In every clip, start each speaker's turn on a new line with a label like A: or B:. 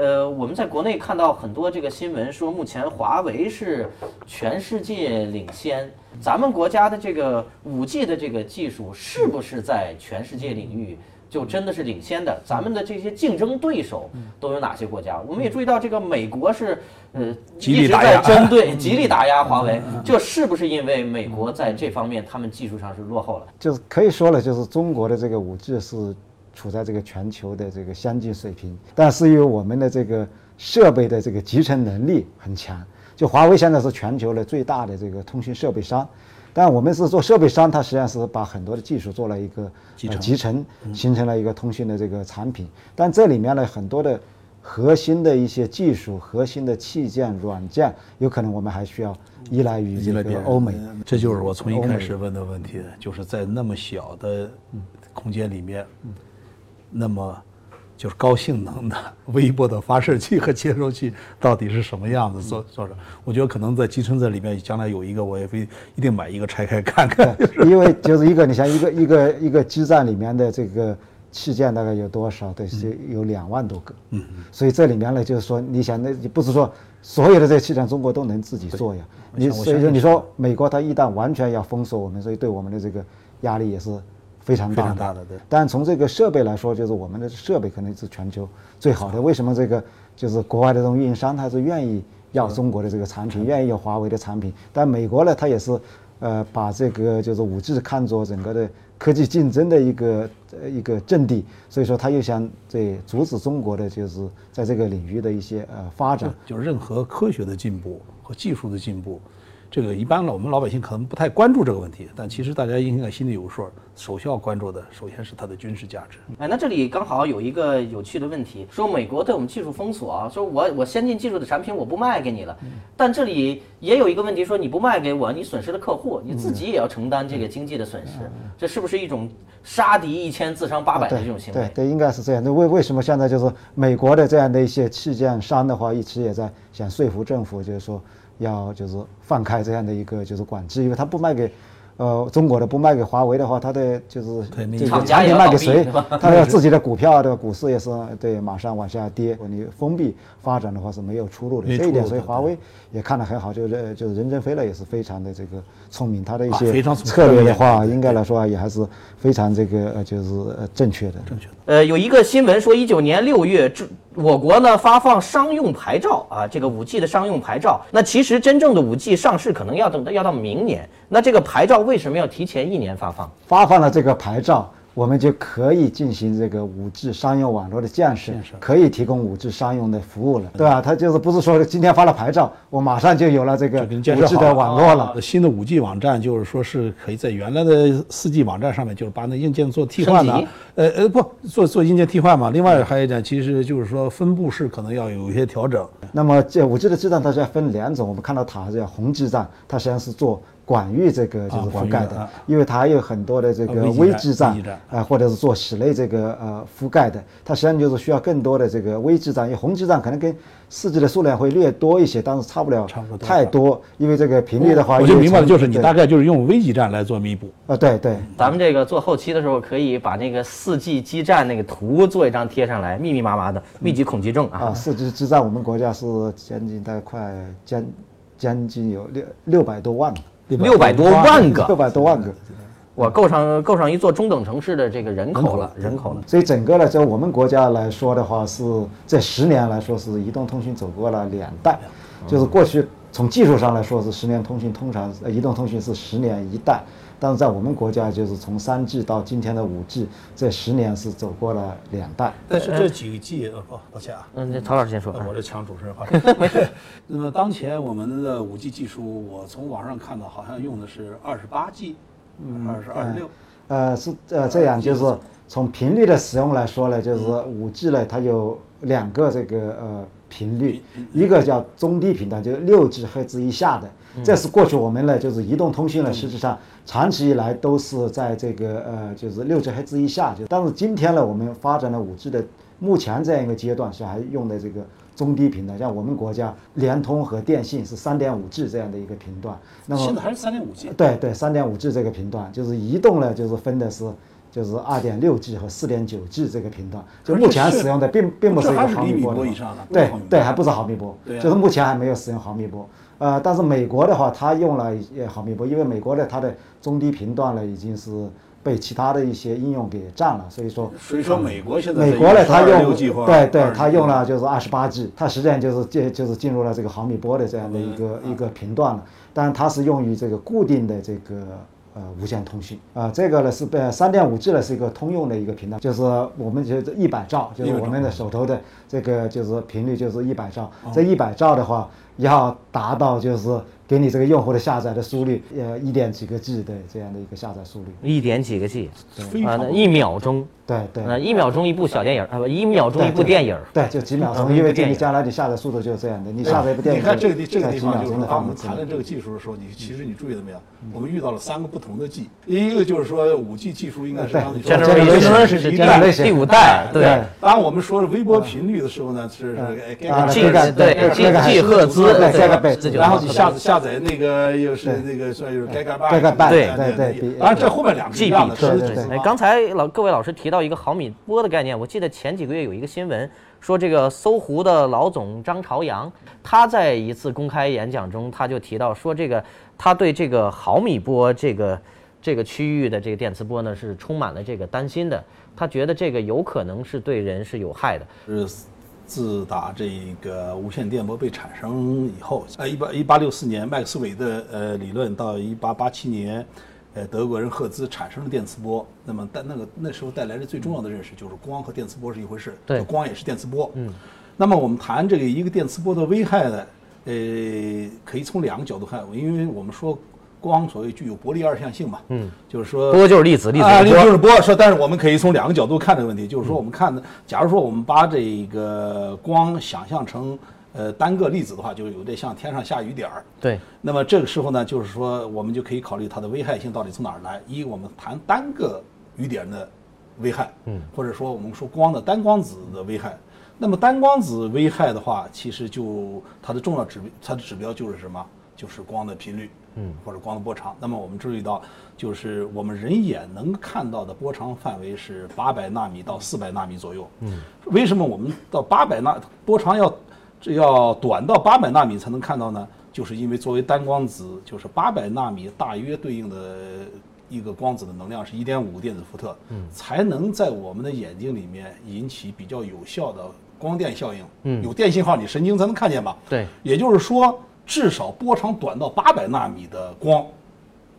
A: 呃，我们在国内看到很多这个新闻说，目前华为是全世界领先。咱们国家的这个五 G 的这个技术是不是在全世界领域就真的是领先的？咱们的这些竞争对手都有哪些国家？我们也注意到，这个美国是呃一直在针对极力打压华为，这是不是因为美国在这方面他们技术上是落后了？
B: 就是可以说了，就是中国的这个五 G 是处在这个全球的这个先进水平，但是因为我们的这个设备的这个集成能力很强。就华为现在是全球的最大的这个通讯设备商，但我们是做设备商，它实际上是把很多的技术做了一个集成，形成了一个通讯的这个产品。但这里面呢，很多的核心的一些技术、核心的器件、软件，有可能我们还需要依赖于这个欧美。
C: 这就是我从一开始问的问题，就是在那么小的空间里面，那么。就是高性能的微波的发射器和接收器到底是什么样子做做着？我觉得可能在集成在里面，将来有一个我也会一定买一个拆开看看。
B: 因为就是一个，你像一个一个一个基站里面的这个器件大概有多少？对，是有两万多个。嗯嗯。所以这里面呢，就是说，你想，那你不是说所有的这个器件中国都能自己做呀？你所以说，你说美国它一旦完全要封锁我们，所以对我们的这个压力也是。非常
C: 大的，对。
B: 但从这个设备来说，就是我们的设备可能是全球最好的。为什么这个就是国外的这种运营商他是愿意要中国的这个产品，愿意要华为的产品？但美国呢，他也是呃把这个就是五 G 看作整个的科技竞争的一个呃一个阵地，所以说他又想这阻止中国的就是在这个领域的一些呃发展。
C: 就是任何科学的进步和技术的进步。这个一般了，我们老百姓可能不太关注这个问题，但其实大家应该心里有数。首先要关注的，首先是它的军事价值。
A: 哎，那这里刚好有一个有趣的问题，说美国对我们技术封锁，说我我先进技术的产品我不卖给你了。但这里也有一个问题，说你不卖给我，你损失了客户，你自己也要承担这个经济的损失。这是不是一种杀敌一千自伤八百的这种行为？
B: 对对，应该是这样。那为为什么现在就是美国的这样的一些器件商的话，一直也在想说服政府，就是说。要就是放开这样的一个就是管制，因为他不卖给。呃，中国的不卖给华为的话，他的就是这个产品卖给谁？他的自己的股票的股市也是对马上往下跌。你封闭发展的话是没有出路的。这一点，所以华为也看得很好，就是就是任正非呢也是非常的这个聪明，他的一些策略的话，应该来说也还是非常这个呃就是呃正确的。
C: 正确的。
A: 呃，有一个新闻说，一九年六月，这我国呢发放商用牌照啊，这个五 G 的商用牌照。那其实真正的五 G 上市可能要等到要到明年。那这个牌照为什么要提前一年发放？
B: 发放了这个牌照。我们就可以进行这个五 G 商用网络的建设，可以提供五 G 商用的服务了，对吧？它就是不是说今天发了牌照，我马上就有了这个五 G 的网络了。
C: 新的五 G 网站就是说是可以在原来的四 G 网站上面，就是把那硬件做替换的，呃呃，不做做硬件替换嘛。另外还有一点，其实就是说分布式可能要有一些调整。
B: 那么这五 G 的基站它是要分两种，我们看到塔是叫红基站，它实际上是做。广域这个就是覆盖的，因为它有很多的这个微基站啊，或者是做室内这个呃覆盖的，它实际上就是需要更多的这个微基站，因为宏基站可能跟四 G 的数量会略多一些，但是差不了太多，因为这个频率的话，
C: 我就明白了，就是你大概就是用微基站来做弥补
B: 啊，对对。
A: 咱们这个做后期的时候，可以把那个四 G 基站那个图做一张贴上来，密密麻麻的，密集恐惧症啊。
B: 啊，四 G 基站我们国家是将近大概快将将近有六六百多万。
A: 六百多万个，
B: 六百多万个，
A: 我够上够上一座中等城市的这个人口了，人口了。
B: 所以整个呢，在我们国家来说的话，是这十年来说是移动通讯走过了两代，就是过去从技术上来说是十年通讯，通常移动通讯是十年一代。但是在我们国家，就是从三 G 到今天的五 G，这十年是走过了两代。
C: 但是这几 G，哦，抱歉啊，
A: 嗯，曹老师先说。
C: 我这抢主持人话。那么当前我们的五 G 技术，我从网上看到好像用的是二十八 G，二十二十六。
B: 呃，是呃这样，就是从频率的使用来说呢，就是五 G 呢，它有两个这个呃频率，一个叫中低频段，就是六 G 赫兹以下的。这是过去我们呢，就是移动通讯呢，实际上长期以来都是在这个呃，就是六 G 赫兹以下。就但是今天呢，我们发展了五 G 的目前这样一个阶段是还用的这个中低频的，像我们国家联通和电信是三点五 G 这样的一个频段。
C: 那么现在还是三点五 G？
B: 对对，三点五 G 这个频段就是移动呢，就是分的是就是二点六 G 和四点九 G 这个频段，就目前使用的并并不是一个毫米波的
C: 波以上的
B: 对对，还不是毫米波就是目前还没有使用毫米波。呃，但是美国的话，它用了呃毫米波，因为美国的它的中低频段呢已经是被其他的一些应用给占了，所以说
C: 所以说美国现在
B: 美国呢，它用对对，它用了就是二十八 G，它实际上就是进就是进入了这个毫米波的这样的一个一个频段了，但是它是用于这个固定的这个呃无线通讯啊、这个呢是被三点五 G 呢是一个通用的一个频段，就是我们就是一百兆，就是我们的手头的这个就是频率就是一百兆，这一百兆的话要达到就是给你这个用户的下载的速率呃一点几个 G 的这样的一个下载速率，
A: 一点几个 G，啊，那一秒钟，
B: 对对。
A: 那一秒钟一部小电影儿啊，不，一秒钟一部电影儿。
B: 对，就几秒
A: 嗯
B: 钟，因为这
A: 一部电影
B: 你将来你下载速度就是这样的，你下载一部电影，
C: 你看这个地这个
B: 在几秒
C: 地方就是当我们谈论。这个技术的时候，你其实你注意了没有？我们遇到了三个不同的 G，一个就是说五 G 技术应该是
B: 对
C: 刚才说的
A: 是
C: 第一代
A: 第五代，
B: 对
A: 对
C: 当我们说微波频率的时候呢，是是
B: 啊
A: G
B: 这个
A: 对
B: 这个
A: G G
B: 是
A: 赫兹，
B: 对
C: 然后你下下载那个又是那个算是该干巴，
B: 该干巴
A: 对
B: 对对比
C: 当然这后面两个是
A: G
C: 一样的，
A: 比
B: 对
C: 是
B: 对对
A: 哎，刚才老各位老师提到一个毫米波的概念，我记得前几个月有一个新闻说，这个搜狐的老总张朝阳，他在一次公开演讲中，他就提到说，这个他对这个毫米波这个这个区域的这个电磁波呢是充满了这个担心的，他觉得这个有可能是对人是有害的。
C: 是自打这个无线电波被产生以后，呃，一八一八六四年麦克斯韦的呃理论到一八八七年，呃，德国人赫兹产生了电磁波。那么但那个那时候带来的最重要的认识就是光和电磁波是一回事，
A: 对
C: 光也是电磁波。嗯，那么我们谈这个一个电磁波的危害呢，呃，可以从两个角度看，因为我们说光所谓具有波粒二象性嘛，嗯，就是说
A: 波就是粒子，粒子
C: 啊，
A: 就是波。
C: 说，但是我们可以从两个角度看这个问题，就是说，我们看的，假如说我们把这个光想象成呃单个粒子的话，就有点像天上下雨点儿。
A: 对，
C: 那么这个时候呢，就是说，我们就可以考虑它的危害性到底从哪儿来。一，我们谈单个雨点的危害，嗯，或者说我们说光的单光子的危害。那么单光子危害的话，其实就它的重要指标，它的指标就是什么？就是光的频率，嗯，或者光的波长。那么我们注意到，就是我们人眼能看到的波长范围是八百纳米到四百纳米左右。嗯，为什么我们到八百纳波长要这要短到八百纳米才能看到呢？就是因为作为单光子，就是八百纳米大约对应的一个光子的能量是一点五电子伏特，嗯，才能在我们的眼睛里面引起比较有效的光电效应。嗯，有电信号，你神经才能看见吧？
A: 对，
C: 也就是说，至少波长短到八百纳米的光，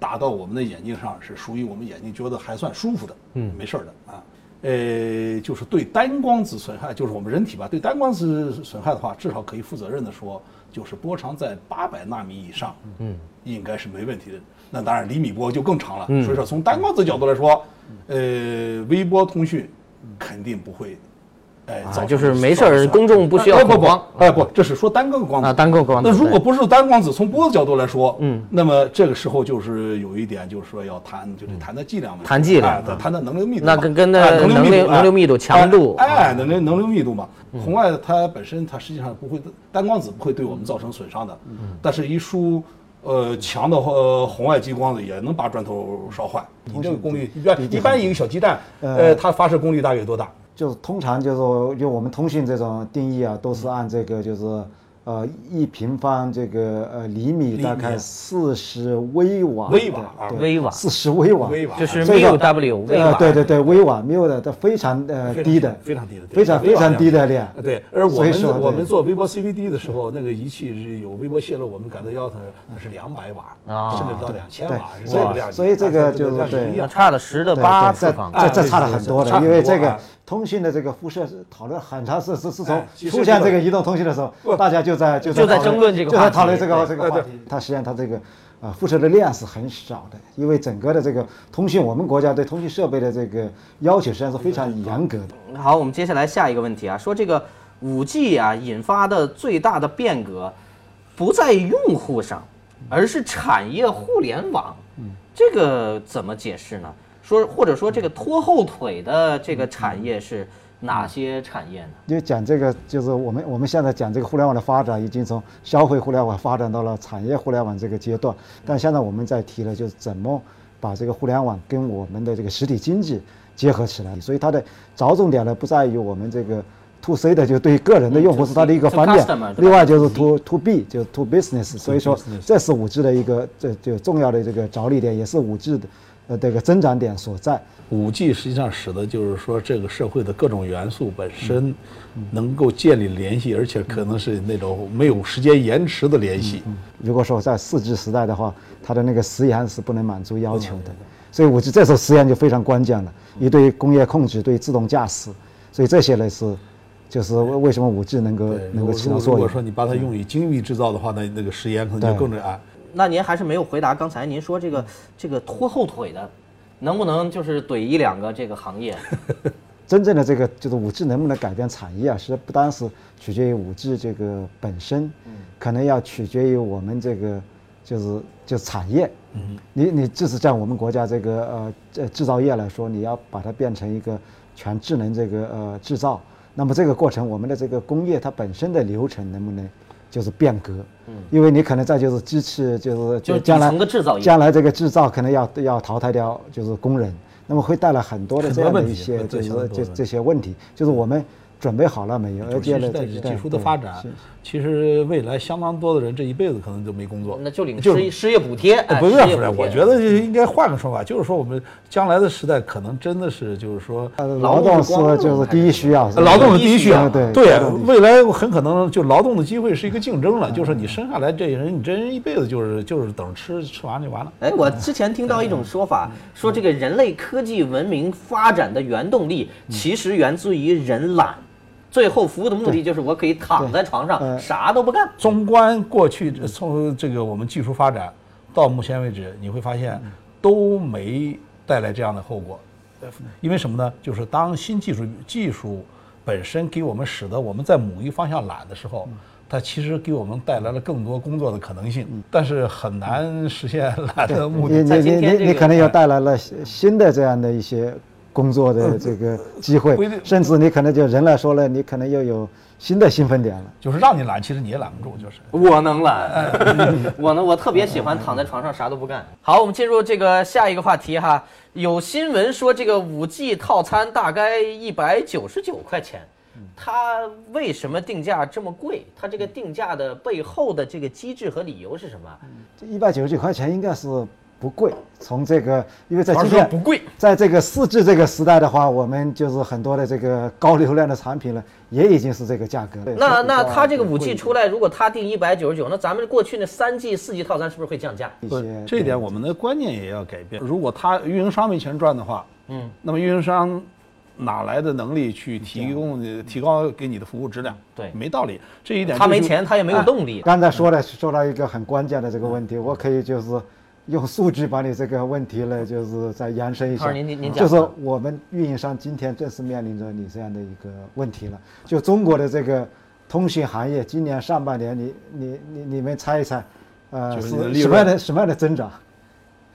C: 打到我们的眼睛上是属于我们眼睛觉得还算舒服的，嗯，没事儿的啊。呃，就是对单光子损害，就是我们人体吧，对单光子损害的话，至少可以负责任的说，就是波长在八百纳米以上，嗯，应该是没问题的。那当然，厘米波就更长了。所以说，从单光子角度来说，呃，微波通讯肯定不会，
A: 啊，
C: 成
A: 就是没事儿，公众不需要
C: 哎不不
A: 恐慌。
C: 哎不，这是说单个光子
A: 啊单个光子
C: 那如果不是单光子，从波的角度来说，嗯，那么这个时候就是有一点，就是说要谈，就是谈的剂量问题，
A: 谈剂量
C: 哎谈的能流密度。
A: 那跟跟那
C: 哎能
A: 能
C: 流密度
A: 能流密度强度
C: 哎，哎能流能流密度嘛。红外它本身它实际上不会，单光子不会对我们造成损伤的，但是一束。呃，强的呃红外激光子也能把砖头烧坏。你这个功率，一般一般一个小鸡蛋，呃，它发射功率大约多大？
B: 就是通常就是说就我们通讯这种定义啊，都是按这个就是呃一平方这个呃厘米大概四十微瓦，
C: 微瓦啊
B: 对
A: 微瓦。
B: 四十微瓦，
C: 微瓦。
A: 就是
B: 这个
A: mu w 微
B: 呃
A: 瓦。
B: 对对对，微瓦缪的，它非常呃低的，
C: 非常低的
B: 非常非常低的量。
C: 对，而我们
B: 所以说
C: 我们做微波 CVD 的时候，那个仪器是有微波泄漏，我们感到要求那是两百瓦，
A: 啊。
C: 甚至到两千瓦，
B: 对。
C: 是这个量。
B: 所以这个
C: 啊
B: 就是对。
A: 差了十的
B: 对
A: 八
B: 对这
A: 次方。
B: 这这
C: 哎
B: 差了很多的，因为这个
C: 啊
B: 通讯的这个辐射是讨论很长时是自从出现
C: 这个
B: 移动通信的时候，大家就在就
A: 就在争论这个
B: 就在讨论这个这个话题。它实际上它这个啊辐射的量是很少的，因为整个的这个通讯，我们国家对通讯设备的这个要求实际上是非常严格的。
A: 好，我们接下来下一个问题啊，说这个五 G 啊引发的最大的变革，不在用户上，而是产业互联网。这个怎么解释呢？说或者说这个拖后腿的这个产业是哪些产业呢？
B: 因为讲这个，就是我们我们现在讲这个互联网的发展，已经从消费互联网发展到了产业互联网这个阶段。但现在我们在提的就是怎么把这个互联网跟我们的这个实体经济结合起来，所以它的着重点呢不在于我们这个 to C 的，就对于个人的用户是它的一个方面
A: customer，对吧？
B: 另外就是 to to B 就是 to business，所以说这是五 G 的一个这就重要的这个着力点，也是五 G 的呃这个增长点所在。
C: 五 G 实际上使得就是说这个社会的各种元素本身能够建立联系，而且可能是那种没有时间延迟的联系。
B: 如果说在四 G 时代的话，它的那个时延是不能满足要求的，所以五 G 这时候时延就非常关键了。你对于工业控制，对于自动驾驶，所以这些呢是，就是为为什么五 G 能够能够起到作用。
C: 如果说你把它用于精密制造的话，那那个时延可能就更那啊。
A: 那您还是没有回答刚才您说这个这个拖后腿的，能不能就是怼一两个这个行业？
B: 真正的这个就是五 G 能不能改变产业啊，实际不单是取决于五 G 这个本身，可能要取决于我们这个就是就产业。你你就是在我们国家这个呃这制造业来说，你要把它变成一个全智能这个呃制造，那么这个过程我们的这个工业它本身的流程能不能就是变革？因为你可能再就是机器就是
A: 就是
B: 将来将来这个制造可能要要淘汰掉就是工人，那么会带来很多的这样的一些就是这这些问题，就是我们准备好了没有？而
C: 就是
B: 且呢，
C: 新时代
B: 这
C: 技术的发展，其实未来相当多的人这一辈子可能就没工作。
A: 那就领失业失业补贴，哎
C: 不是不是，我觉得应该换个说法，就是说我们将来的时代可能真的是就是说。
B: 呃
A: 劳
B: 劳动
A: 动是
B: 就是第一需要，
C: 劳动是第一需要，
B: 对
C: 对未来很可能就劳动的机会是一个竞争了，就是你生下来这人，你这人一辈子就是就是等吃吃完就完了。
A: 哎，我之前听到一种说法，说这个人类科技文明发展的原动力其实源自于人懒，最后服务的目的就是我可以躺在床上
B: 呃
A: 啥都不干。
C: 纵观过去，从这个我们技术发展到目前为止，你会发现都没带来这样的后果。呃因为什么呢？就是当新技术技术本身给我们使得我们在某一方向懒的时候，它其实给我们带来了更多工作的可能性，但是很难实现懒的目的。
B: 你
A: 在
B: 你你你可能又带来了新新的这样的一些工作的这个机会 甚至你可能就人来说了，你可能又有新的兴奋点了。
C: 就是让你懒，其实你也懒不住，就是。
A: 我能懒，我呢，我特别喜欢躺在床上啥都不干。好，我们进入这个下一个话题哈。有新闻说这个五 G 套餐大概一百九十九块钱，它为什么定价这么贵？它这个定价的背后的这个机制和理由是什么？
B: 这一百九十九块钱应该是不贵，从这个，因为在今天
A: 不贵，
B: 在这个四 G 这个时代的话，我们就是很多的这个高流量的产品呢，也已经是这个价格了。
A: 那那它这个五 G 出来，如果它定一百九十九，那咱们过去那三 G、四 G 套餐是不是会降价？
B: 一
C: 不
B: 些，
C: 这一点我们的观念也要改变。如果他运营商没钱赚的话，嗯，那么运营商哪来的能力去提供你提高给你的服务质量？
A: 对
C: 没道理。这一点
A: 他没钱，他也没有动力。
B: 刚才说的说到一个很关键的这个问题，我可以就是用数据把你这个问题呢，就是再延伸一下。
A: 您您您讲
B: 就是我们运营商今天正是面临着你这样的一个问题了。就中国的这个通信行业，今年上半年你你你你们猜一猜，呃，
C: 就是
B: 什么样的什么样的增长？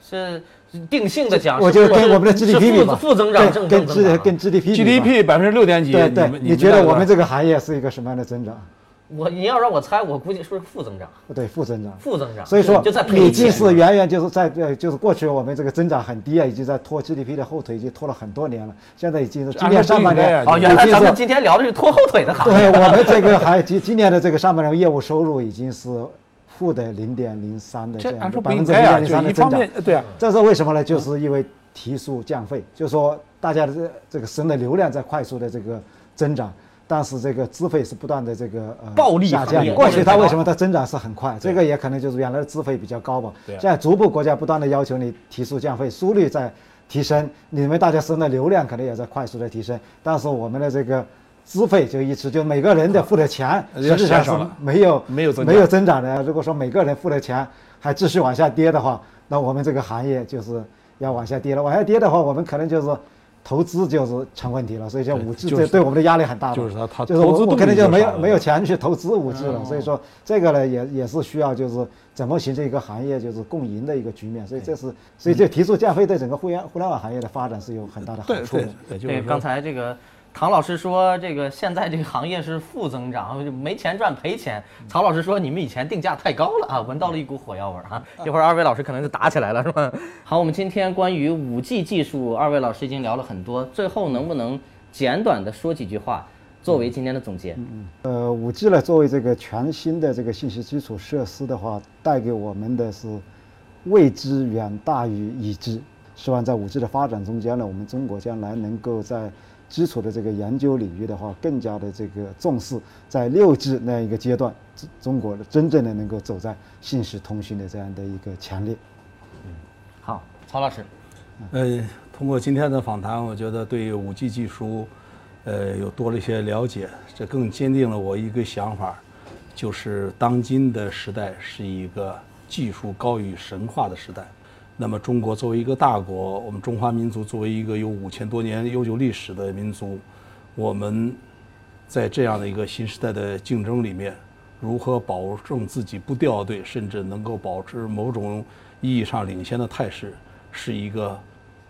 A: 是定性的讲，
B: 我就跟我们的 GDP 比吧，
A: 负负增长、正
B: 跟 G 跟 GDP
C: GDP 百分之六点几，
B: 对对，
C: 你
B: 你觉得我们
C: 这
B: 这个行业是一个什么样的增长？
A: 我你要让我猜，我估计是不是负增长？
B: 对，负增长。
A: 负增长，
B: 所以说
A: 就在。
B: 是远远就是在呃，就是过去我们这个增长很低啊，已经在拖 GDP 的后腿，已经拖了很多年了。现在已经是今年上半年
A: 哦，原来咱们今天聊的是拖后腿的行业。
B: 对我们这个还今今年的这个上半年业务收入已经是负的零点零三的这样百分之零点零三的增长
C: 对啊，
B: 这是为什么呢？就是因为提速降费，就是说大家的这这个生的流量在快速的这个增长，但是这个资费是不断的这个呃
A: 暴利
B: 下降。过去它为什么它增长是很快？这个也可能就是原来的资费比较高吧。现在逐步国家不断的要求你提速降费，速率在提升，你们大家生的流量可能也在快速的提升，但是我们的这个。资费就一直就每个人的付的钱
C: 呃
B: 实际上是没有
C: 没有增
B: 没有增长的。如果说每个人付的钱还继续往下跌的话，那我们这个行业就是要往下跌了。往下跌的话，我们可能就是投资就是成问题了。所以像五 G 这对我们的压力很大嘛。
C: 就是他他
B: 就是我我可能就没有没有钱去投资五 G 了。所以说这个呢也也是需要就是怎么形成一个行业就是共赢的一个局面。所以这是所以这提速降费对整个互联互联网行业的发展是有很大的好
C: 对对
B: 处的。
C: 对，就
A: 对，刚才这个唐老师说这个现在这个行业是负增长，没钱赚赔钱。曹老师说你们以前定价太高了啊，闻到了一股火药味儿啊。一会儿二位老师可能就打起来了，是吧？好，我们今天关于五 G 技术，二位老师已经聊了很多，最后能不能简短的说几句话，作为今天的总结？
B: 呃，五 G 呢，作为这个全新的这个信息基础设施的话，带给我们的是未知远大于已知。希望在五 G 的发展中间呢，我们中国将来能够在基础的这个研究领域的话，更加的这个重视，在六 G 那样一个阶段，中中国的真正的能够走在信息通讯的这样的一个前列。
A: 嗯好，曹老师，
C: 呃，通过今天的访谈，我觉得对五 G 技术，呃，有多了一些了解，这更坚定了我一个想法，就是当今的时代是一个技术高于神话的时代。那么，中国作为一个大国，我们中华民族作为一个有五千多年悠久历史的民族，我们在这样的一个新时代的竞争里面，如何保证自己不掉队，甚至能够保持某种意义上领先的态势，是一个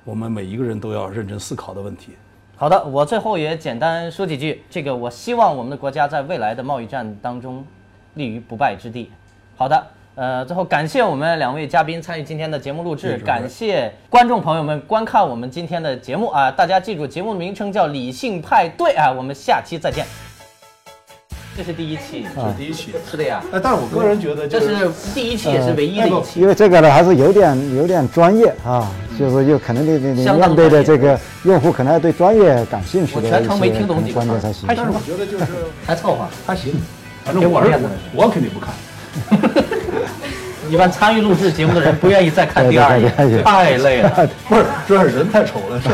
C: 我们每一个人都要认真思考的问题。
A: 好的，我最后也简单说几句。这个，我希望我们的国家在未来的贸易战当中立于不败之地。好的，呃，最后感谢我们两位嘉宾参与今天的节目录制，感谢观众朋友们观看我们今天的节目啊！大家记住节目名称叫《理性派对》啊！我们下期再见。这是第一期，
C: 这是第一期，
A: 是的呀。
C: 哎，但是我个人觉得，
A: 这是第一期，也是唯一的一期。
B: 因为这个呢，还是有点有点专业啊，就是又可能你你你面对的这个用户，可能要对专业感兴趣的
A: 全程没听懂
B: 观点才行。
C: 但是我觉得就是
A: 还凑合，
C: 还行。反正我是我肯定不看。
A: 一般参与录制节目的人不愿意再看第二遍，太累了。
C: 不是，主要是人太丑了，是。